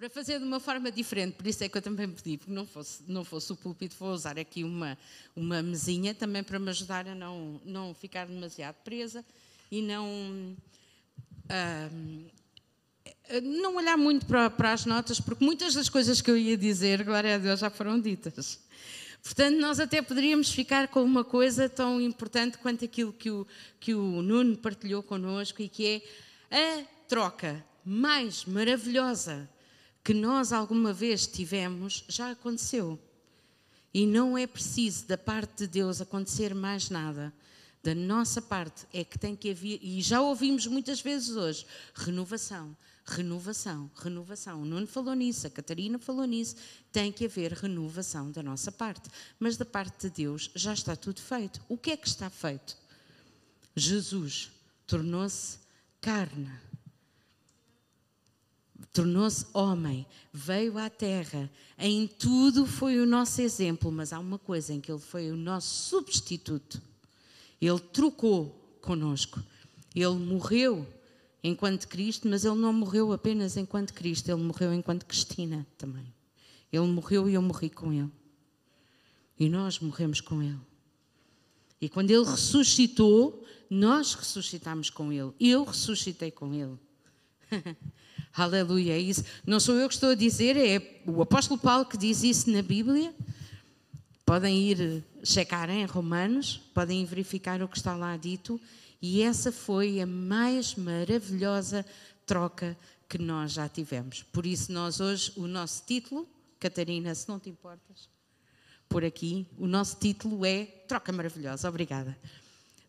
para fazer de uma forma diferente. Por isso é que eu também pedi, porque não fosse, não fosse o púlpito, vou usar aqui uma, uma mesinha também para me ajudar a não, não ficar demasiado presa e não. Uh, não olhar muito para, para, as notas, porque muitas das coisas que eu ia dizer, glória a Deus, já foram ditas. Portanto, nós até poderíamos ficar com uma coisa tão importante quanto aquilo que o, que o Nuno partilhou connosco e que é a troca mais maravilhosa que nós alguma vez tivemos já aconteceu. E não é preciso da parte de Deus acontecer mais nada. Da nossa parte é que tem que haver, e já ouvimos muitas vezes hoje, renovação, renovação, renovação. O Nuno falou nisso, a Catarina falou nisso. Tem que haver renovação da nossa parte. Mas da parte de Deus já está tudo feito. O que é que está feito? Jesus tornou-se carne tornou-se homem, veio à terra, em tudo foi o nosso exemplo, mas há uma coisa em que ele foi o nosso substituto. Ele trocou conosco. Ele morreu enquanto Cristo, mas ele não morreu apenas enquanto Cristo, ele morreu enquanto Cristina também. Ele morreu e eu morri com ele. E nós morremos com ele. E quando ele ressuscitou, nós ressuscitamos com ele. Eu ressuscitei com ele. Aleluia, é isso. Não sou eu que estou a dizer, é o apóstolo Paulo que diz isso na Bíblia. Podem ir checar em Romanos, podem verificar o que está lá dito. E essa foi a mais maravilhosa troca que nós já tivemos. Por isso, nós hoje, o nosso título, Catarina, se não te importas, por aqui, o nosso título é Troca Maravilhosa. Obrigada.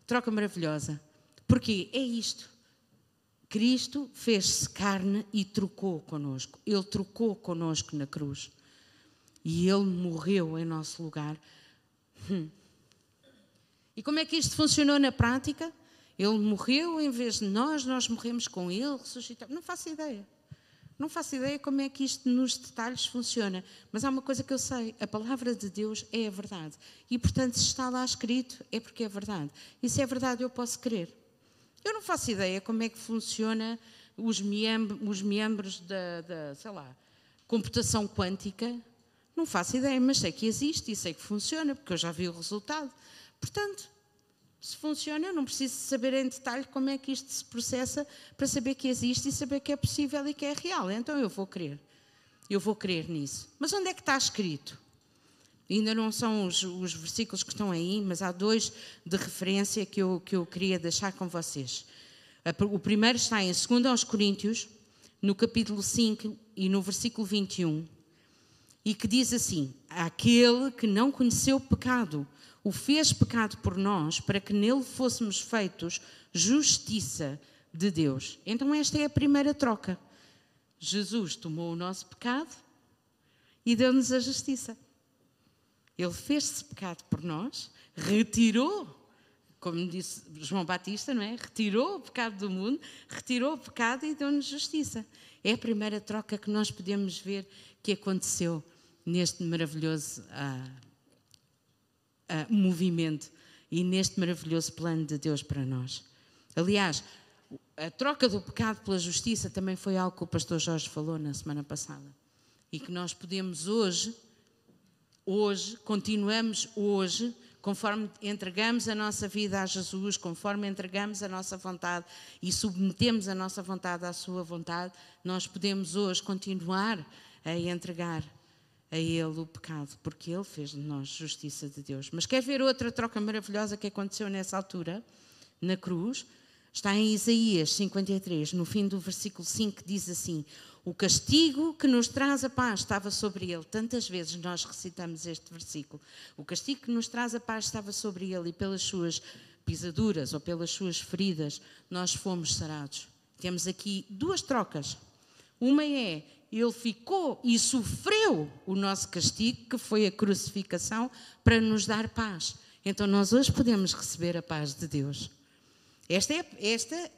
Troca Maravilhosa. Porque é isto. Cristo fez-se carne e trocou conosco. Ele trocou conosco na cruz. E Ele morreu em nosso lugar. Hum. E como é que isto funcionou na prática? Ele morreu em vez de nós, nós morremos com Ele, ressuscitamos. Não faço ideia. Não faço ideia como é que isto nos detalhes funciona, mas há uma coisa que eu sei: a palavra de Deus é a verdade. E portanto, se está lá escrito, é porque é verdade. E se é verdade, eu posso crer. Eu não faço ideia como é que funciona os, os membros da, da, sei lá, computação quântica. Não faço ideia, mas sei que existe e sei que funciona, porque eu já vi o resultado. Portanto, se funciona, eu não preciso saber em detalhe como é que isto se processa para saber que existe e saber que é possível e que é real. Então eu vou crer. Eu vou crer nisso. Mas onde é que está escrito? Ainda não são os, os, versículos que estão aí, mas há dois de referência que eu, que eu queria deixar com vocês. O primeiro está em 2 aos Coríntios, no capítulo 5 e no versículo 21, e que diz assim: Aquele que não conheceu pecado, o fez pecado por nós, para que nele fôssemos feitos justiça de Deus. Então, esta é a primeira troca. Jesus tomou o nosso pecado e deu-nos a justiça. Ele fez-se pecado por nós, retirou, como disse João Batista, não é? Retirou o pecado do mundo, retirou o pecado e deu-nos justiça. É a primeira troca que nós podemos ver que aconteceu neste maravilhoso uh, uh, movimento e neste maravilhoso plano de Deus para nós. Aliás, a troca do pecado pela justiça também foi algo que o pastor Jorge falou na semana passada. E que nós podemos hoje hoje, continuamos hoje, conforme entregamos a nossa vida a Jesus, conforme entregamos a nossa vontade e submetemos a nossa vontade à Sua vontade, nós podemos hoje continuar a entregar a Ele o pecado, porque Ele fez de nós justiça de Deus. Mas quer ver outra troca maravilhosa que aconteceu nessa altura, na cruz? Está em Isaías 53, no fim do versículo 5, diz assim: o castigo que nos traz a paz estava sobre ele. Tantas vezes nós recitamos este versículo. O castigo que nos traz a paz estava sobre ele e pelas suas pisaduras ou pelas suas feridas nós fomos sarados. Temos aqui duas trocas. Uma é ele ficou e sofreu o nosso castigo, que foi a crucificação, para nos dar paz. Então nós hoje podemos receber a paz de Deus. Esta é, esta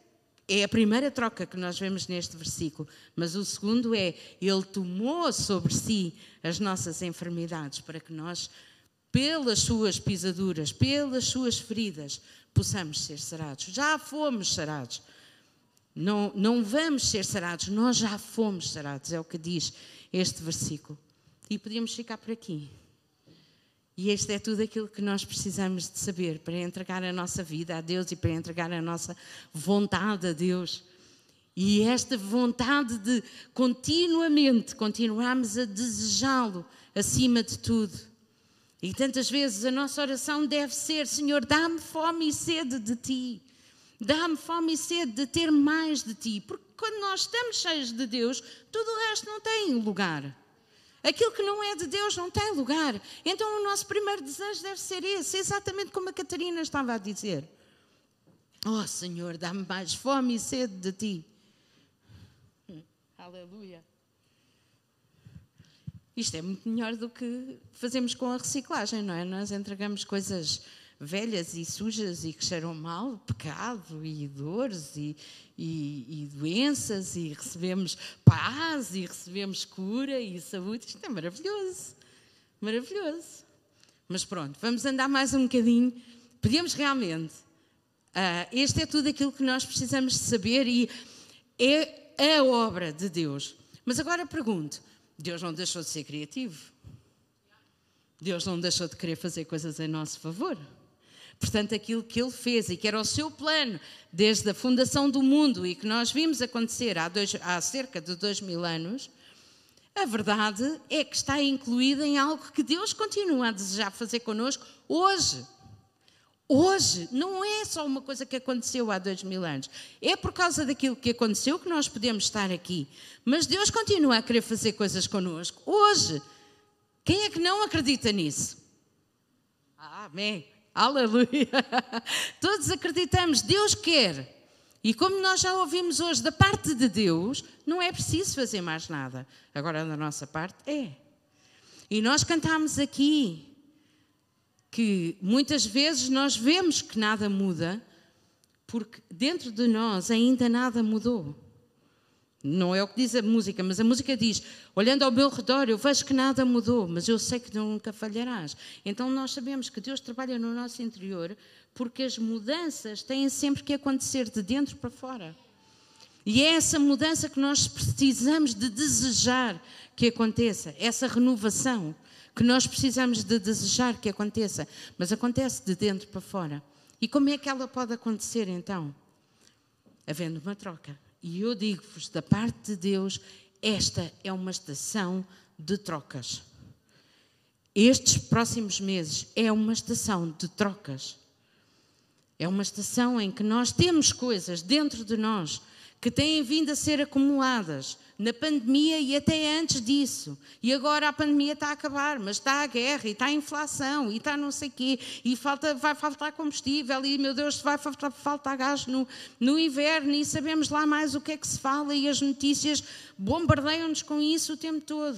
é a primeira troca que nós vemos neste versículo, mas o segundo é: Ele tomou sobre si as nossas enfermidades para que nós, pelas suas pisaduras, pelas suas feridas, possamos ser sarados. Já fomos sarados. Não, não vamos ser sarados, nós já fomos sarados, é o que diz este versículo. E podíamos ficar por aqui. E este é tudo aquilo que nós precisamos de saber para entregar a nossa vida a Deus e para entregar a nossa vontade a Deus. E esta vontade de continuamente continuarmos a desejá-lo acima de tudo. E tantas vezes a nossa oração deve ser: Senhor, dá-me fome e sede de ti. Dá-me fome e sede de ter mais de ti. Porque quando nós estamos cheios de Deus, tudo o resto não tem lugar. Aquilo que não é de Deus não tem lugar. Então o nosso primeiro desejo deve ser esse, exatamente como a Catarina estava a dizer. Oh Senhor, dá-me mais fome e sede de ti. Aleluia. Isto é muito melhor do que fazemos com a reciclagem, não é? Nós entregamos coisas velhas e sujas e que cheiram mal, pecado e dores e, e, e, doenças, e recebemos paz, e recebemos cura e saúde. Isto é maravilhoso, maravilhoso. Mas pronto, vamos andar mais um bocadinho. Podemos realmente. Uh, este é tudo aquilo que nós precisamos de saber e é a obra de Deus. Mas agora pergunto: Deus não deixou de ser criativo? Deus não deixou de querer fazer coisas em nosso favor? Portanto, aquilo que ele fez e que era o seu plano desde a fundação do mundo e que nós vimos acontecer há, dois, há cerca de dois mil anos, a verdade é que está incluída em algo que Deus continua a desejar fazer connosco hoje. Hoje, não é só uma coisa que aconteceu há dois mil anos. É por causa daquilo que aconteceu que nós podemos estar aqui. Mas Deus continua a querer fazer coisas connosco hoje. Quem é que não acredita nisso? Amém. Aleluia! Todos acreditamos, Deus quer. E como nós já ouvimos hoje da parte de Deus, não é preciso fazer mais nada. Agora, da nossa parte, é. E nós cantamos aqui que muitas vezes nós vemos que nada muda, porque dentro de nós ainda nada mudou. Não é o que diz a música, mas a música diz: olhando ao meu redor, eu vejo que nada mudou, mas eu sei que nunca falharás. Então nós sabemos que Deus trabalha no nosso interior, porque as mudanças têm sempre que acontecer de dentro para fora. E é essa mudança que nós precisamos de desejar que aconteça, essa renovação que nós precisamos de desejar que aconteça, mas acontece de dentro para fora. E como é que ela pode acontecer então? Havendo uma troca. E eu digo-vos, da parte de Deus, esta é uma estação de trocas. Estes próximos meses é uma estação de trocas. É uma estação em que nós temos coisas dentro de nós que têm vindo a ser acumuladas na pandemia e até antes disso. E agora a pandemia está a acabar, mas está a guerra, e está a inflação, e está não sei quê, e falta, vai faltar combustível, e meu Deus, vai faltar, faltar gás no, no inverno, e sabemos lá mais o que é que se fala, e as notícias bombardeiam-nos com isso o tempo todo.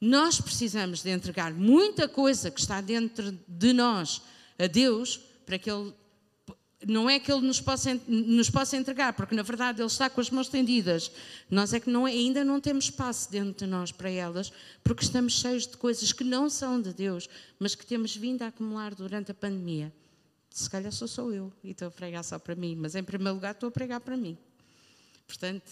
Nós precisamos de entregar muita coisa que está dentro de nós a Deus para que Ele não é que Ele nos possa, nos possa entregar, porque na verdade Ele está com as mãos estendidas. Nós é que não, ainda não temos espaço dentro de nós para elas, porque estamos cheios de coisas que não são de Deus, mas que temos vindo a acumular durante a pandemia. Se calhar sou só eu e estou a pregar só para mim, mas em primeiro lugar estou a pregar para mim. Portanto,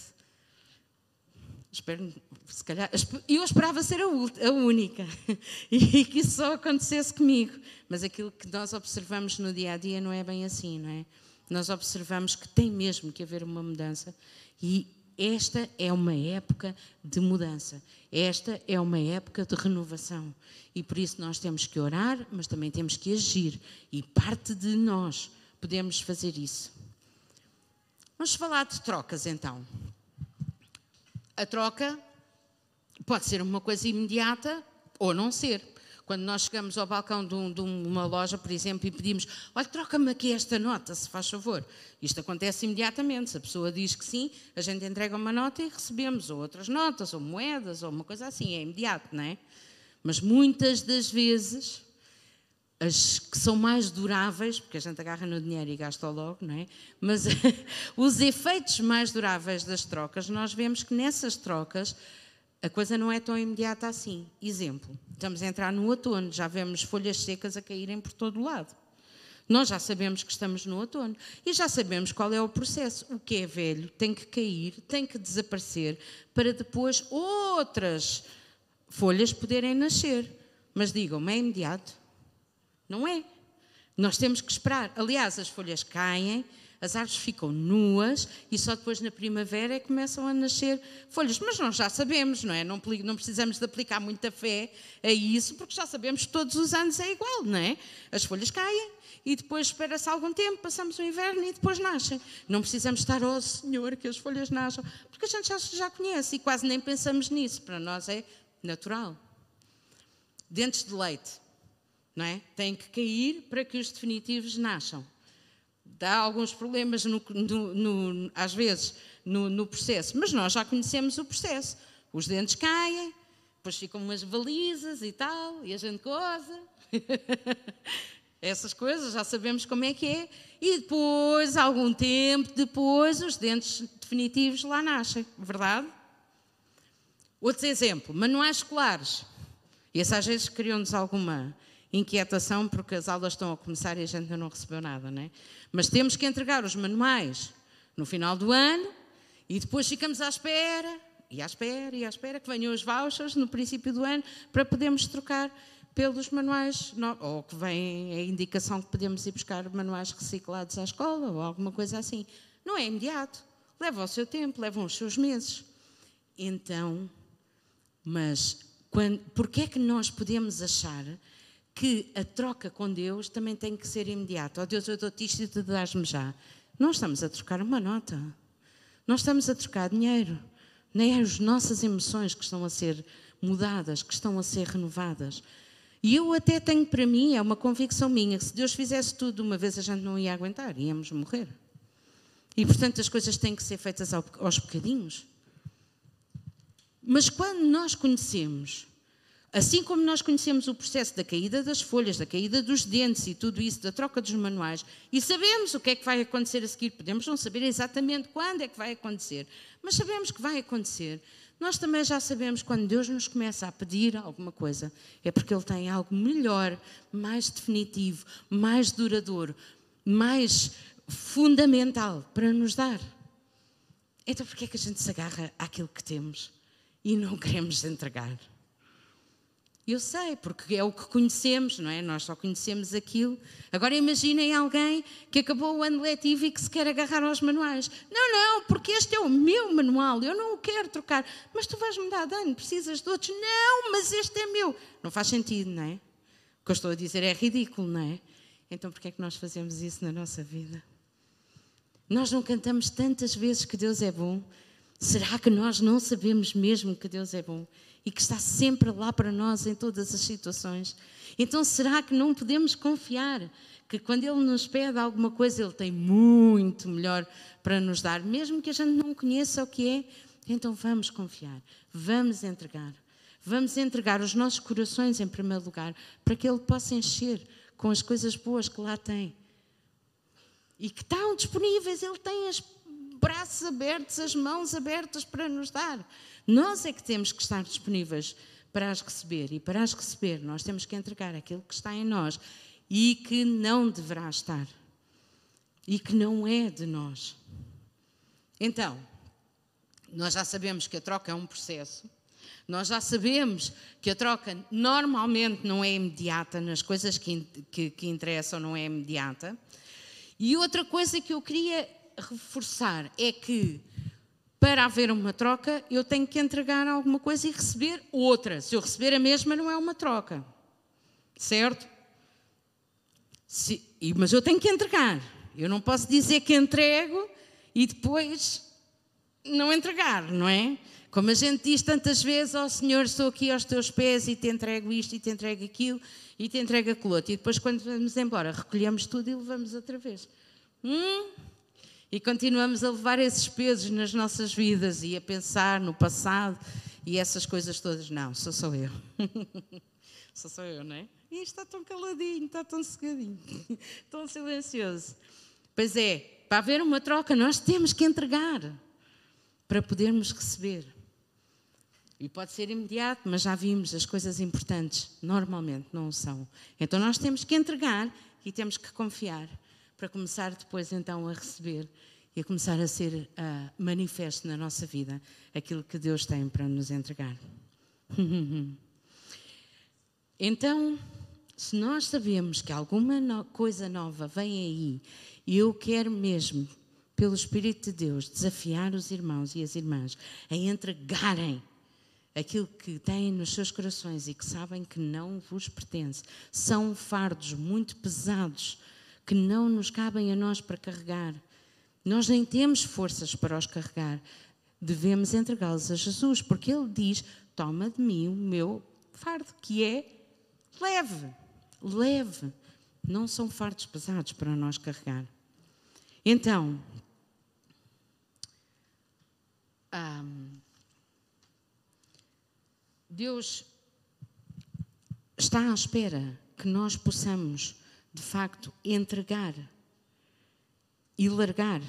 espero, se calhar, eu esperava ser a, única e que isso só acontecesse comigo, mas aquilo que nós observamos no dia a dia não é bem assim, não é? Nós observamos que tem mesmo que haver uma mudança e esta é uma época de mudança, esta é uma época de renovação. E por isso nós temos que orar, mas também temos que agir. E parte de nós podemos fazer isso. Vamos falar de trocas então a troca pode ser uma coisa imediata ou não ser. Quando nós chegamos ao balcão de, um, de uma loja, por exemplo, e pedimos: Olha, troca-me aqui esta nota, se faz favor. Isto acontece imediatamente. Se a pessoa diz que sim, a gente entrega uma nota e recebemos ou outras notas, ou moedas, ou uma coisa assim. É imediato, não é? Mas muitas das vezes as que são mais duráveis, porque a gente agarra no dinheiro e gasta logo, não é? Mas os efeitos mais duráveis das trocas, nós vemos que nessas trocas a coisa não é tão imediata assim. Exemplo, estamos a entrar no outono, já vemos folhas secas a caírem por todo o lado. Nós já sabemos que estamos no outono e já sabemos qual é o processo. O que é velho tem que cair, tem que desaparecer, para depois outras folhas poderem nascer. Mas digam-me, é imediato? Não é. Nós temos que esperar. Aliás, as folhas caem, as árvores ficam nuas e só depois na primavera é que começam a nascer folhas. Mas nós já sabemos, não é? Não, não precisamos de aplicar muita fé a isso, porque já sabemos que todos os anos é igual, não é? As folhas caem e depois espera-se algum tempo, passamos o inverno e depois nascem. Não precisamos estar, oh Senhor, que as folhas nasçam, porque a gente já, já conhece e quase nem pensamos nisso. Para nós é natural. Dentes de leite, não é? Têm que cair para que os definitivos nasçam dá alguns problemas, no, no, no, às vezes, no, processo, mas nós já conhecemos o processo. Os dentes caem, depois ficam umas balizas e tal, e a gente goza. Essas coisas já sabemos como é que é. E depois, algum tempo depois, os dentes definitivos lá nascem, verdade? Outro exemplo, manuais escolares. Esses às vezes criam-nos alguma inquietação porque as aulas estão a começar e a gente ainda não recebeu nada, não é? Mas temos que entregar os manuais no final do ano e depois ficamos à espera, e à espera, e à espera que venham os vouchers no princípio do ano para podermos trocar pelos manuais, ou que vem a indicação que podemos ir buscar manuais reciclados à escola ou alguma coisa assim. Não é imediato, leva o seu tempo, levam os seus meses. Então, mas quando, porquê é que nós podemos achar que a troca com Deus também tem que ser imediata. Oh Deus, eu dou-te isto e tu dás-me já. Não estamos a trocar uma nota. Não estamos a trocar dinheiro. Nem é as nossas emoções que estão a ser mudadas, que estão a ser renovadas. E eu até tenho para mim, é uma convicção minha, que se Deus fizesse tudo uma vez a gente não ia aguentar, íamos morrer. E portanto as coisas têm que ser feitas aos bocadinhos. Mas quando nós conhecemos Assim como nós conhecemos o processo da caída das folhas, da caída dos dentes e tudo isso, da troca dos manuais, e sabemos o que é que vai acontecer a seguir, podemos não saber exatamente quando é que vai acontecer, mas sabemos que vai acontecer. Nós também já sabemos quando Deus nos começa a pedir alguma coisa, é porque Ele tem algo melhor, mais definitivo, mais duradouro, mais fundamental para nos dar. Então, por que é que a gente se agarra àquilo que temos e não queremos entregar? Eu sei, porque é o que conhecemos, não é? Nós só conhecemos aquilo. Agora imaginem alguém que acabou o ano letivo e que se quer agarrar aos manuais. Não, não, porque este é o meu manual, eu não o quero trocar. Mas tu vais mudar de ano, precisas de outros. Não, mas este é meu. Não faz sentido, não é? O que eu estou a dizer é ridículo, não é? Então porquê é que nós fazemos isso na nossa vida? Nós não cantamos tantas vezes que Deus é bom. Será que nós não sabemos mesmo que Deus é bom? E que está sempre lá para nós em todas as situações. Então, será que não podemos confiar que quando Ele nos pede alguma coisa, Ele tem muito melhor para nos dar, mesmo que a gente não conheça o que é? Então, vamos confiar, vamos entregar. Vamos entregar os nossos corações em primeiro lugar, para que Ele possa encher com as coisas boas que lá tem. E que estão disponíveis, Ele tem os braços abertos, as mãos abertas para nos dar. Nós é que temos que estar disponíveis para as receber. E para as receber, nós temos que entregar aquilo que está em nós e que não deverá estar. E que não é de nós. Então, nós já sabemos que a troca é um processo. Nós já sabemos que a troca normalmente não é imediata, nas coisas que, que, que interessam não é imediata. E outra coisa que eu queria reforçar é que para haver uma troca, eu tenho que entregar alguma coisa e receber outra. Se eu receber a mesma, não é uma troca. Certo? Se, mas eu tenho que entregar. Eu não posso dizer que entrego e depois não entregar, não é? Como a gente diz tantas vezes, ó oh, Senhor, estou aqui aos teus pés e te entrego isto e te entrego aquilo e te entrego aquilo outro. E depois, quando vamos embora, recolhemos tudo e levamos outra vez. Hum? E continuamos a levar esses pesos nas nossas vidas e a pensar no passado e essas coisas todas. Não, sou só eu. sou só eu, não é? E está tão caladinho, está tão cegadinho, tão silencioso. Pois é, para haver uma troca, nós temos que entregar para podermos receber. E pode ser imediato, mas já vimos, as coisas importantes normalmente não são. Então nós temos que entregar e temos que confiar para começar depois então a receber e a começar a ser uh, manifesto na nossa vida aquilo que Deus tem para nos entregar. então, se nós sabemos que alguma no coisa nova vem aí e eu quero mesmo, pelo Espírito de Deus, desafiar os irmãos e as irmãs a entregarem aquilo que têm nos seus corações e que sabem que não vos pertence. São fardos muito pesados que não nos cabem a nós para carregar. Nós nem temos forças para os carregar. Devemos entregá-los a Jesus, porque Ele diz: Toma de mim o meu fardo, que é leve, leve. Não são fardos pesados para nós carregar. Então, um, Deus está à espera que nós possamos, de facto, entregar e largar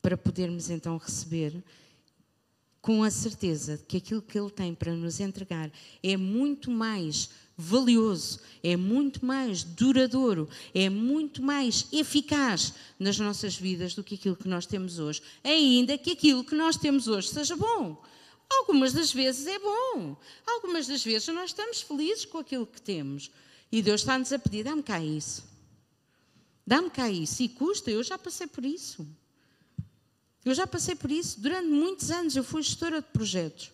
para podermos então receber com a certeza de que aquilo que Ele tem para nos entregar é muito mais valioso, é muito mais duradouro, é muito mais eficaz nas nossas vidas do que aquilo que nós temos hoje, ainda que aquilo que nós temos hoje seja bom. Algumas das vezes é bom, algumas das vezes nós estamos felizes com aquilo que temos. E Deus está-nos a pedir: dá-me cá isso. Dá-me cá isso. E custa, eu já passei por isso. Eu já passei por isso. Durante muitos anos eu fui gestora de projetos.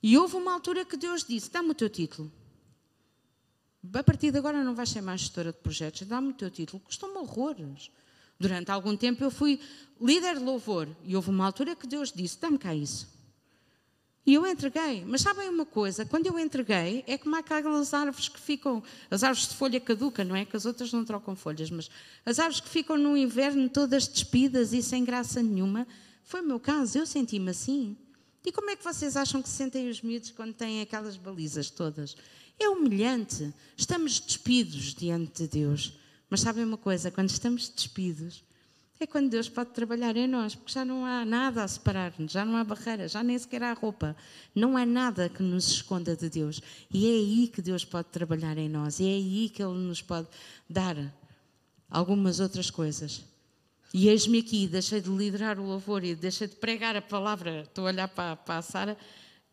E houve uma altura que Deus disse: dá-me o teu título. A partir de agora não vais ser mais gestora de projetos, dá-me o teu título. Custou-me horrores. Durante algum tempo eu fui líder de louvor. E houve uma altura que Deus disse: dá-me cá isso. E eu entreguei. Mas sabem uma coisa? Quando eu entreguei, é como aquelas árvores que ficam, as árvores de folha caduca, não é? Que as outras não trocam folhas, mas as árvores que ficam no inverno todas despidas e sem graça nenhuma. Foi o meu caso, eu senti-me assim. E como é que vocês acham que se sentem os miúdos quando têm aquelas balizas todas? É humilhante. Estamos despidos diante de Deus. Mas sabem uma coisa? Quando estamos despidos, é quando Deus pode trabalhar em nós, porque já não há nada a separar-nos, já não há barreira, já nem sequer há roupa. Não há nada que nos esconda de Deus. E é aí que Deus pode trabalhar em nós, e é aí que Ele nos pode dar algumas outras coisas. E eis-me aqui, deixei de liderar o louvor e deixei de pregar a palavra. Estou a olhar para, para a Sara,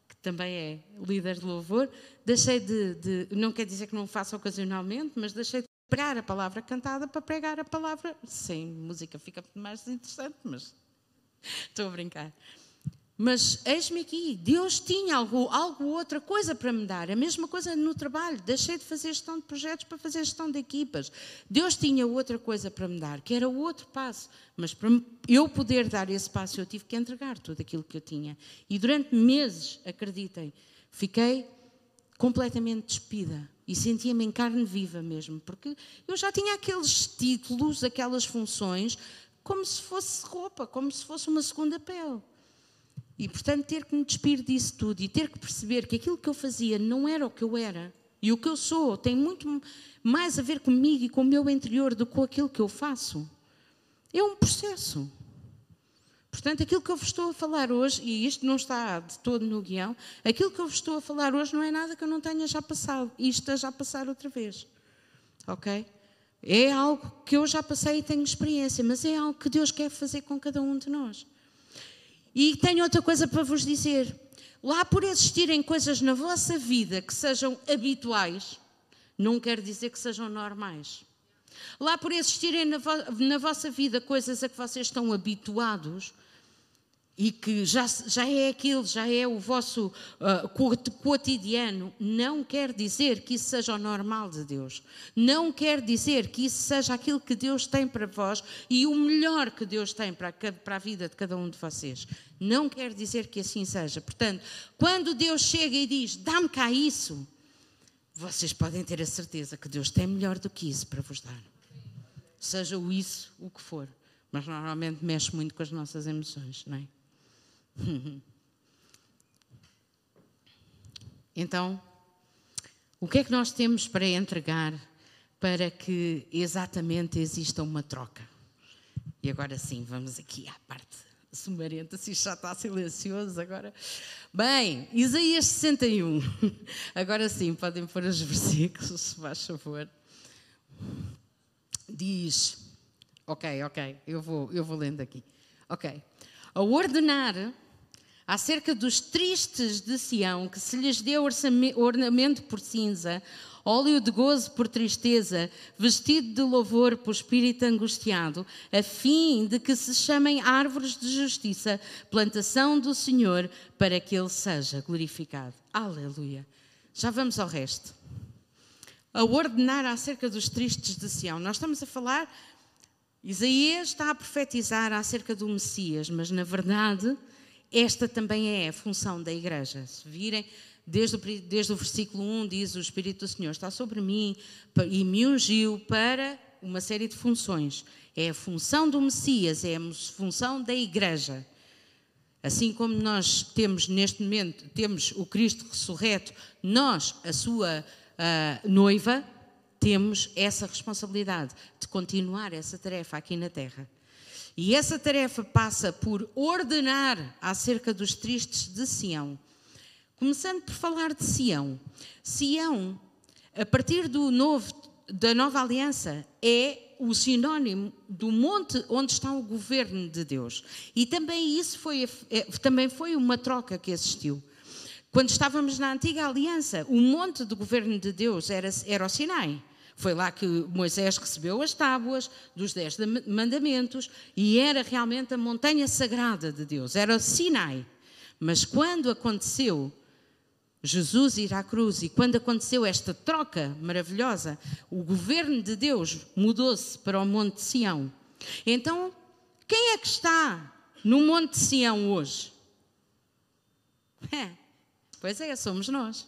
que também é líder de louvor. Deixei de, de, não quer dizer que não faça ocasionalmente, mas deixei de pregar a palavra cantada para pregar a palavra sem música. Fica mais interessante, mas estou a brincar. Mas eis-me aqui, Deus tinha algo, algo, outra coisa para me dar. A mesma coisa no trabalho. Deixei de fazer gestão de projetos para fazer gestão de equipas. Deus tinha outra coisa para me dar, que era outro passo. Mas para eu poder dar esse passo, eu tive que entregar tudo aquilo que eu tinha. E durante meses, acreditem, fiquei completamente despida e sentia-me em carne viva mesmo, porque eu já tinha aqueles títulos, aquelas funções, como se fosse roupa, como se fosse uma segunda pele. E, portanto, ter que me despir disso tudo e ter que perceber que aquilo que eu fazia não era o que eu era. E o que eu sou tem muito mais a ver comigo e com o meu interior do que com aquilo que eu faço. É um processo. Portanto, aquilo que eu vos estou a falar hoje, e isto não está de todo no guião, aquilo que eu vos estou a falar hoje não é nada que eu não tenha já passado e esteja a passar outra vez. Ok? É algo que eu já passei e tenho experiência, mas é algo que Deus quer fazer com cada um de nós. E tenho outra coisa para vos dizer. Lá por existirem coisas na vossa vida que sejam habituais, não quer dizer que sejam normais. Lá por existirem na, vo na vossa vida coisas a que vocês estão habituados, e que já, já é aquilo, já é o vosso uh, cotidiano, não quer dizer que isso seja o normal de Deus. Não quer dizer que isso seja aquilo que Deus tem para vós e o melhor que Deus tem para para a vida de cada um de vocês. Não quer dizer que assim seja. Portanto, quando Deus chega e diz: dá-me cá isso, vocês podem ter a certeza que Deus tem melhor do que isso para vos dar. Seja o isso o que for. Mas normalmente mexe muito com as nossas emoções, não é? Então, o que é que nós temos para entregar para que exatamente exista uma troca? E agora sim, vamos aqui à parte sumarenta, se isto já está silencioso agora. Bem, Isaías 61. Agora sim, podem pôr os versículos, se faz favor. Diz, ok, ok, eu vou, eu vou lendo aqui. Ok. A ordenar acerca dos tristes de Sião, que se lhes deu ornamento por cinza, óleo de gozo por tristeza, vestido de louvor por espírito angustiado, a fim de que se chamem árvores de justiça, plantação do Senhor, para que Ele seja glorificado. Aleluia. Já vamos ao resto. A ordenar acerca dos tristes de Sião. Nós estamos a falar, Isaías está a profetizar acerca do Messias, mas na verdade, esta também é a função da igreja. Se virem, Desde o, desde o versículo 1 diz: O Espírito do Senhor está sobre mim e me ungiu para uma série de funções. É a função do Messias, é a função da igreja. Assim como nós temos neste momento, temos o Cristo ressurreto, nós, a sua noiva, temos essa responsabilidade de continuar essa tarefa aqui na terra. E essa tarefa passa por ordenar acerca dos tristes de Sião Começando por falar de Sião. Sião, a partir do novo, da nova aliança, é o sinónimo do monte onde está o governo de Deus. E também isso foi, é, também foi uma troca que existiu. Quando estávamos na antiga aliança, o monte do governo de Deus era, era o Sinai. Foi lá que Moisés recebeu as tábuas dos Dez Mandamentos e era realmente a montanha sagrada de Deus, era o Sinai. Mas quando aconteceu Jesus ir à cruz e quando aconteceu esta troca maravilhosa, o governo de Deus mudou-se para o Monte Sião. Então, quem é que está no Monte Sião hoje? É, pois é, somos nós.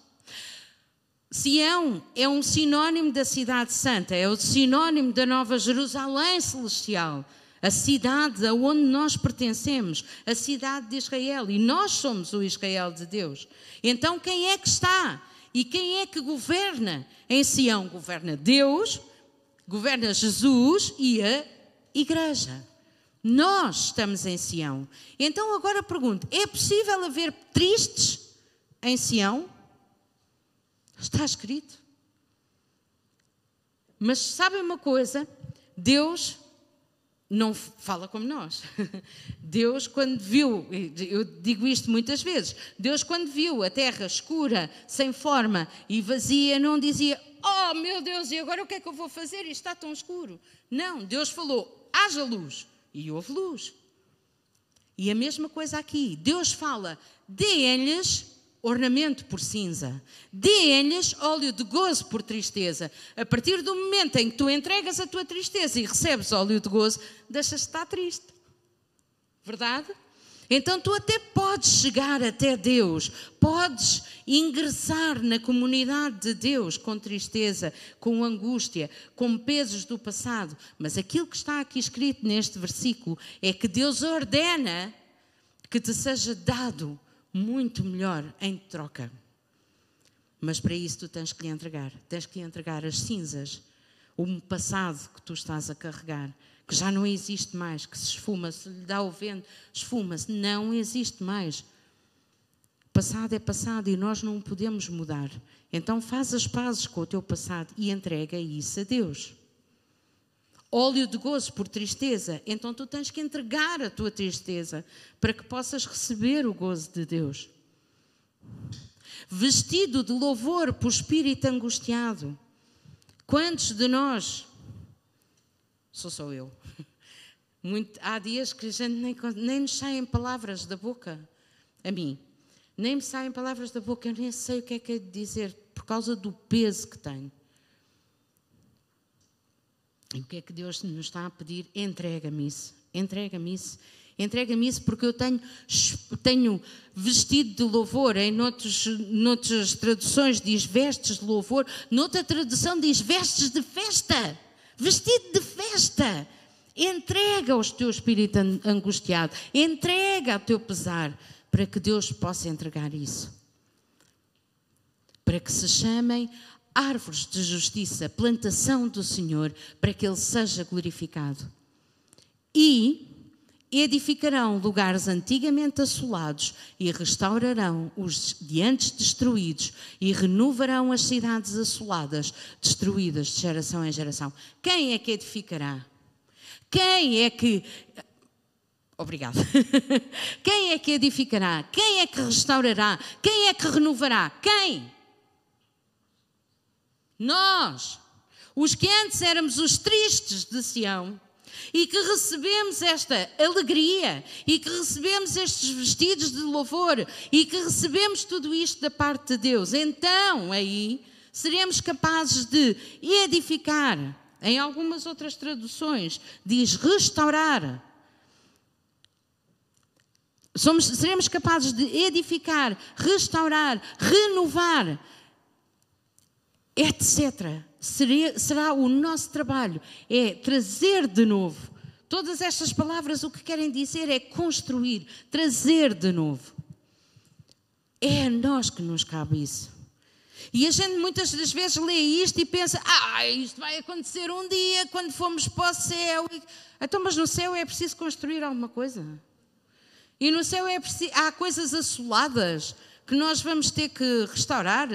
Sião é um sinónimo da cidade santa, é o sinónimo da Nova Jerusalém celestial a cidade aonde nós pertencemos, a cidade de Israel, e nós somos o Israel de Deus. Então, quem é que está? E quem é que governa em Sião? Governa Deus, governa Jesus e a igreja. Nós estamos em Sião. Então, agora pergunto: é possível haver tristes em Sião? Está escrito. Mas sabem uma coisa? Deus não fala como nós. Deus, quando viu, eu digo isto muitas vezes, Deus, quando viu a terra escura, sem forma e vazia, não dizia: Oh meu Deus, e agora o que é que eu vou fazer? Isto está tão escuro. Não, Deus falou: haja luz. E houve luz. E a mesma coisa aqui. Deus fala: deem-lhes ornamento por cinza, deem-lhes óleo de gozo por tristeza. A partir do momento em que tu entregas a tua tristeza e recebes óleo de gozo, deixas de estar triste. Verdade? Então tu até podes chegar até Deus, podes ingressar na comunidade de Deus com tristeza, com angústia, com pesos do passado, mas aquilo que está aqui escrito neste versículo é que Deus ordena que te seja dado muito melhor em troca. Mas para isso tu tens que lhe entregar, tens que lhe entregar as cinzas, o passado que tu estás a carregar, que já não existe mais, que se esfuma, se lhe dá o vento, esfuma-se, não existe mais. Passado é passado e nós não podemos mudar. Então faz as pazes com o teu passado e entrega isso a Deus óleo de gozo por tristeza, então tu tens que entregar a tua tristeza para que possas receber o gozo de Deus. Vestido de louvor por espírito angustiado. Quantos de nós, sou só eu, Muito, há dias que a gente nem, nem nos saem palavras da boca, a mim, nem me saem palavras da boca, eu nem sei o que é que é de dizer, por causa do peso que tenho. E o que é que Deus nos está a pedir? Entrega-me isso, entrega-me isso. Entrega-me isso porque eu tenho, tenho vestido de louvor. Em noutros, noutras traduções diz vestes de louvor. Noutra tradução diz vestes de festa. Vestido de festa. Entrega ao teu espírito angustiado. Entrega ao teu pesar para que Deus possa entregar isso. Para que se chamem árvores de justiça, plantação do Senhor, para que Ele seja glorificado. E edificarão lugares antigamente assolados e restaurarão os de antes destruídos e renovarão as cidades assoladas, destruídas de geração em geração. Quem é que edificará? Quem é que. Obrigada. Quem é que edificará? Quem é que restaurará? Quem é que renovará? Quem? Nós, os que antes éramos os tristes de Sião, e que recebemos esta alegria e que recebemos estes vestidos de louvor e que recebemos tudo isto da parte de Deus, então aí seremos capazes de edificar. Em algumas outras traduções diz restaurar. Somos, seremos capazes de edificar, restaurar, renovar, etc seria, será o nosso trabalho, é trazer de novo. Todas estas palavras o que querem dizer é construir, trazer de novo. É a nós que nos cabe isso. E a gente muitas das vezes lê isto e pensa: ah, isto vai acontecer um dia quando formos para o céu. Então, mas no céu é preciso construir alguma coisa. E no céu é preciso, há coisas assoladas que nós vamos ter que restaurar.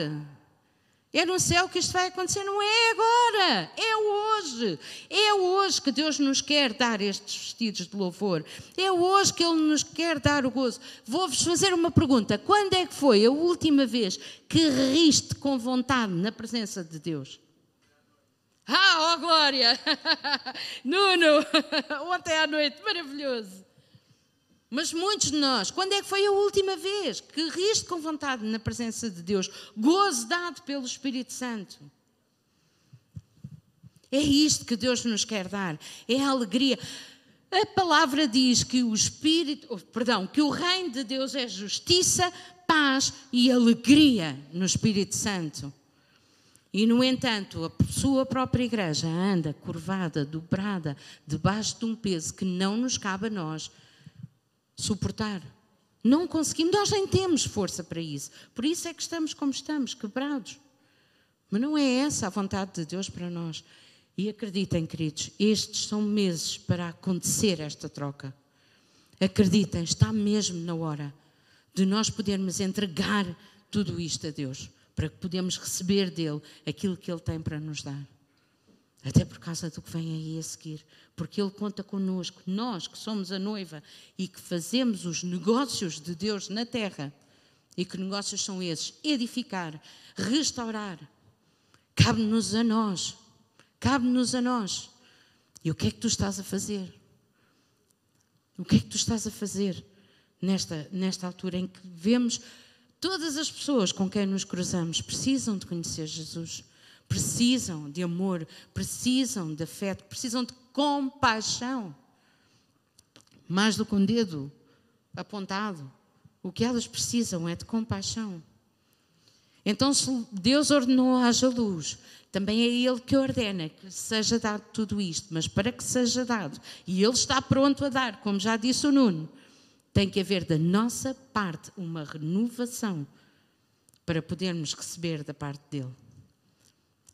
É no céu que isto vai acontecer, não é agora, é hoje. É hoje que Deus nos quer dar estes vestidos de louvor. É hoje que Ele nos quer dar o gozo. Vou-vos fazer uma pergunta: quando é que foi a última vez que riste com vontade na presença de Deus? Ah, oh glória! Nuno, ontem à noite, maravilhoso. Mas muitos de nós, quando é que foi a última vez que riste com vontade na presença de Deus, gozo dado pelo Espírito Santo? É isto que Deus nos quer dar, é a alegria. A palavra diz que o Espírito, perdão, que o reino de Deus é justiça, paz e alegria no Espírito Santo. E, no entanto, a sua própria igreja anda curvada, dobrada, debaixo de um peso que não nos cabe a nós suportar. Não conseguimos, nós nem temos força para isso. Por isso é que estamos como estamos, quebrados. Mas não é essa a vontade de Deus para nós. E acreditem, queridos, estes são meses para acontecer esta troca. Acreditem, está mesmo na hora de nós podermos entregar tudo isto a Deus, para que podemos receber dele aquilo que ele tem para nos dar. Até por causa do que vem aí a seguir. Porque Ele conta connosco, nós que somos a noiva e que fazemos os negócios de Deus na terra. E que negócios são esses? Edificar, restaurar. Cabe-nos a nós. Cabe-nos a nós. E o que é que tu estás a fazer? O que é que tu estás a fazer nesta, nesta altura em que vemos todas as pessoas com quem nos cruzamos precisam de conhecer Jesus? Precisam de amor, precisam de afeto, precisam de compaixão. Mais do que um dedo apontado, o que elas precisam é de compaixão. Então, se Deus ordenou haja luz, também é Ele que ordena que seja dado tudo isto, mas para que seja dado, e Ele está pronto a dar, como já disse o Nuno, tem que haver da nossa parte uma renovação para podermos receber da parte dele.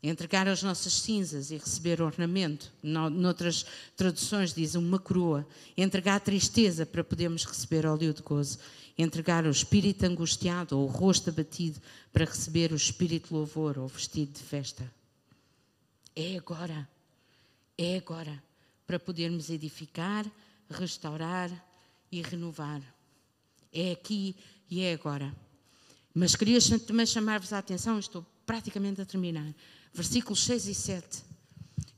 Entregar as nossas cinzas e receber ornamento. Noutras traduções dizem uma coroa. Entregar tristeza para podermos receber óleo de gozo. Entregar o espírito angustiado ou o rosto abatido para receber o espírito louvor ou vestido de festa. É agora. É agora. Para podermos edificar, restaurar e renovar. É aqui e é agora. Mas queria também chamar-vos a atenção, estou praticamente a terminar versículos 6 e 7,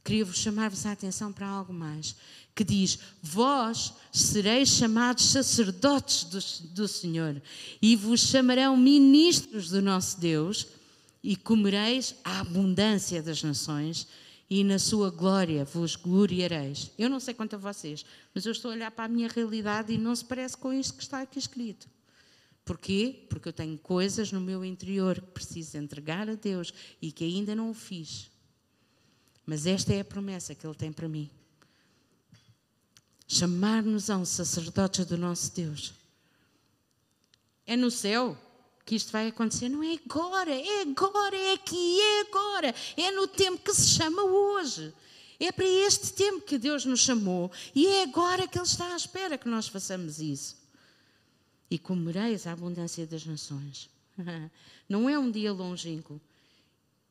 queria-vos chamar-vos a atenção para algo mais, que diz: Vós sereis chamados sacerdotes do, do Senhor, e vos chamarão ministros do nosso Deus, e comereis a abundância das nações, e na sua glória vos gloriareis. Eu não sei quanto a vocês, mas eu estou a olhar para a minha realidade e não se parece com isto que está aqui escrito. Porquê? Porque eu tenho coisas no meu interior que preciso entregar a Deus e que ainda não o fiz. Mas esta é a promessa que Ele tem para mim. Chamar-nos a um sacerdote do nosso Deus. É no céu que isto vai acontecer. Não é agora, é agora, é aqui, é agora. É no tempo que se chama hoje. É para este tempo que Deus nos chamou e é agora que Ele está à espera que nós façamos isso. E comereis a abundância das nações. Não é um dia longínquo.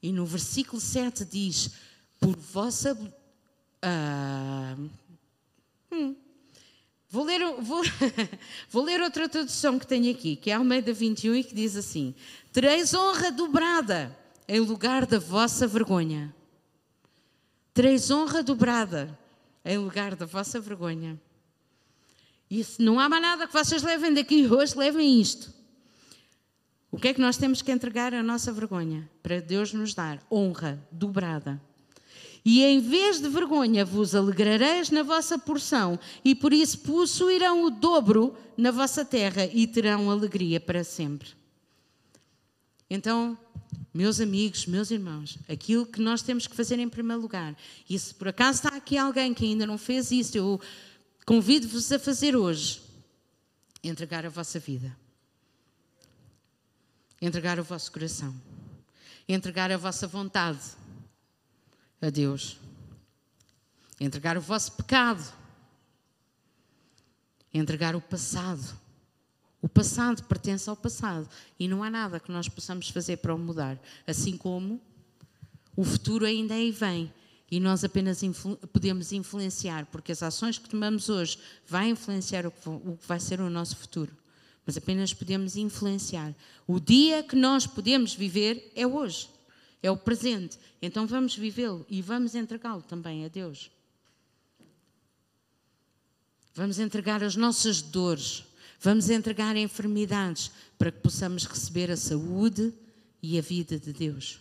E no versículo 7 diz: Por vossa. Uh, hum, vou, ler, vou, vou ler outra tradução que tenho aqui, que é Almeida 21, e que diz assim: Tereis honra dobrada em lugar da vossa vergonha. Tereis honra dobrada em lugar da vossa vergonha. Se não há mais nada que vocês levem daqui hoje, levem isto. O que é que nós temos que entregar a nossa vergonha para Deus nos dar? Honra dobrada. E em vez de vergonha vos alegrareis na vossa porção, e por isso possuirão o dobro na vossa terra e terão alegria para sempre. Então, meus amigos, meus irmãos, aquilo que nós temos que fazer em primeiro lugar, e se por acaso está aqui alguém que ainda não fez isso, eu convido-vos a fazer hoje, entregar a vossa vida entregar o vosso coração, entregar a vossa vontade a Deus, entregar o vosso pecado, entregar o passado. O passado pertence ao passado e não há nada que nós possamos fazer para o mudar. Assim como o futuro ainda aí vem e nós apenas influ podemos influenciar, porque as ações que tomamos hoje vão influenciar o que, o que vai ser o nosso futuro mas apenas podemos influenciar. O dia que nós podemos viver é hoje, é o presente. Então vamos vivê-lo e vamos entregá-lo também a Deus. Vamos entregar as nossas dores, vamos entregar enfermidades para que possamos receber a saúde e a vida de Deus.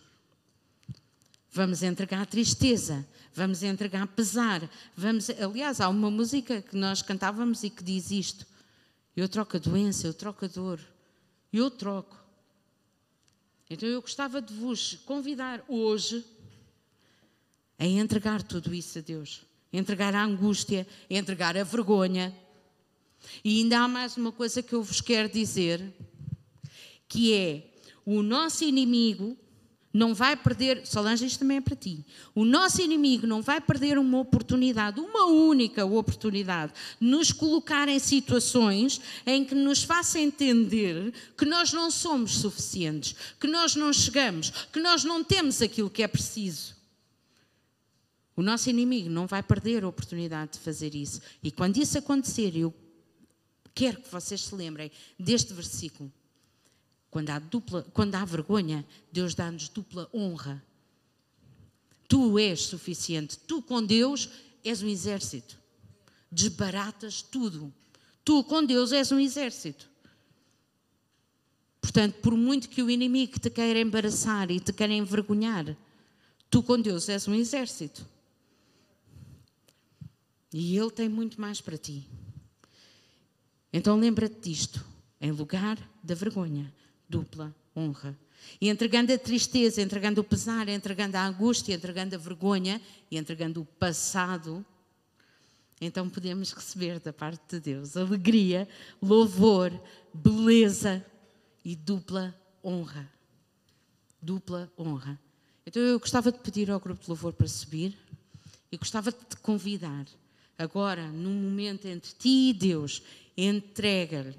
Vamos entregar tristeza, vamos entregar pesar, vamos, aliás, há uma música que nós cantávamos e que diz isto: eu troco a doença, eu troco a dor. Eu troco. Então eu gostava de vos convidar hoje a entregar tudo isso a Deus. Entregar a angústia, entregar a vergonha. E ainda há mais uma coisa que eu vos quero dizer, que é o nosso inimigo não vai perder, Solange, isto também é para ti. O nosso inimigo não vai perder uma oportunidade, uma única oportunidade, de nos colocar em situações em que nos faça entender que nós não somos suficientes, que nós não chegamos, que nós não temos aquilo que é preciso. O nosso inimigo não vai perder a oportunidade de fazer isso. E quando isso acontecer, eu quero que vocês se lembrem deste versículo. Quando há, dupla, quando há vergonha, Deus dá-nos dupla honra. Tu és suficiente. Tu com Deus és um exército. Desbaratas tudo. Tu com Deus és um exército. Portanto, por muito que o inimigo te queira embaraçar e te queira envergonhar, tu com Deus és um exército. E Ele tem muito mais para ti. Então lembra-te disto. Em lugar da vergonha, dupla honra. E entregando a tristeza, entregando o pesar, entregando a angústia, entregando a vergonha e entregando o passado, então podemos receber da parte de Deus alegria, louvor, beleza e dupla honra. Dupla honra. Então eu gostava de pedir ao grupo de louvor para subir e gostava de te convidar agora, num momento entre ti e Deus, entrega-lhe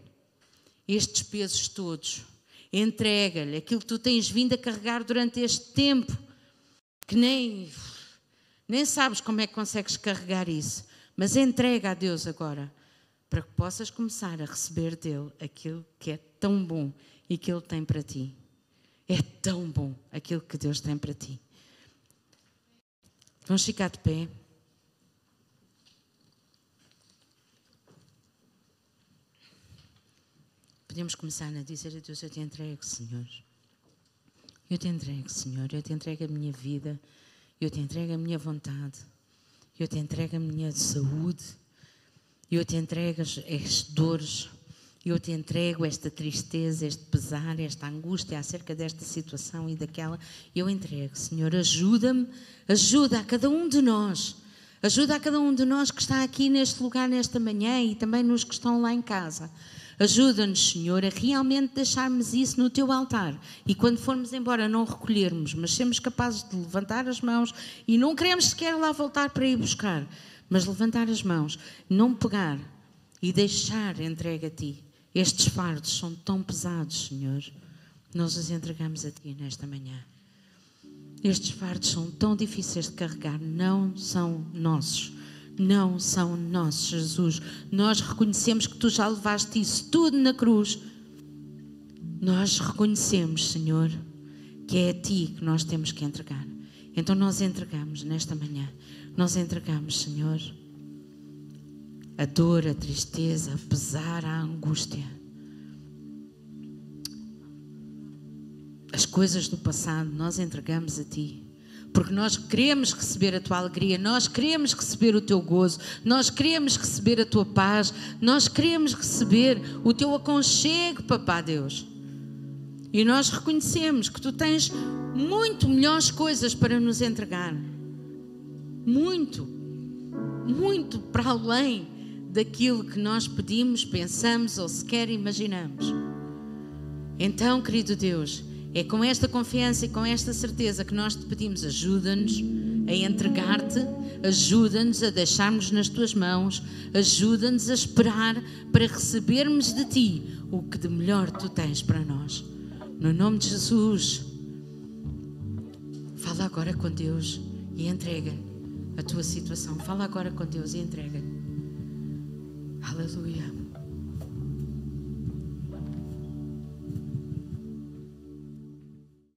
estes pesos todos entrega-lhe aquilo que tu tens vindo a carregar durante este tempo, que nem, nem sabes como é que consegues carregar isso, mas entrega a Deus agora, para que possas começar a receber dele aquilo que é tão bom e que ele tem para ti. É tão bom aquilo que Deus tem para ti. Vamos ficar de pé. Podemos começar a dizer a Deus: Eu te entrego, Senhor. Eu te entrego, Senhor. Eu te entrego a minha vida. Eu te entrego a minha vontade. Eu te entrego a minha saúde. Eu te entrego as, dores. Eu te entrego esta tristeza, este pesar, esta angústia acerca desta situação e daquela. Eu entrego, Senhor. Ajuda-me, ajuda a cada um de nós. Ajuda a cada um de nós que está aqui neste lugar nesta manhã e também nos que estão lá em casa Ajuda-nos, Senhor, a realmente deixarmos isso no teu altar. E quando formos embora, não recolhermos, mas sermos capazes de levantar as mãos e não queremos sequer lá voltar para ir buscar, mas levantar as mãos, não pegar e deixar entregue a ti. Estes fardos são tão pesados, Senhor. Nós os entregamos a ti nesta manhã. Estes fardos são tão difíceis de carregar, não são nossos não são nossos, Jesus. Nós reconhecemos que tu já levaste isso tudo na cruz. Nós reconhecemos, Senhor, que é a ti que nós temos que entregar. Então nós entregamos nesta manhã, nós entregamos, Senhor, a dor, a tristeza, a pesar, a angústia. As coisas do passado nós entregamos a ti porque nós queremos receber a tua alegria, nós queremos receber o teu gozo, nós queremos receber a tua paz, nós queremos receber o teu aconchego, papá Deus. E nós reconhecemos que tu tens muito melhores coisas para nos entregar. Muito, muito para além daquilo que nós pedimos, pensamos ou sequer imaginamos. Então, querido Deus, é com esta confiança e com esta certeza que nós te pedimos: ajuda-nos a entregar-te, ajuda-nos a deixarmos nas tuas mãos, ajuda-nos a esperar para recebermos de ti o que de melhor tu tens para nós. No nome de Jesus, fala agora com Deus e entrega a tua situação. Fala agora com Deus e entrega. Aleluia.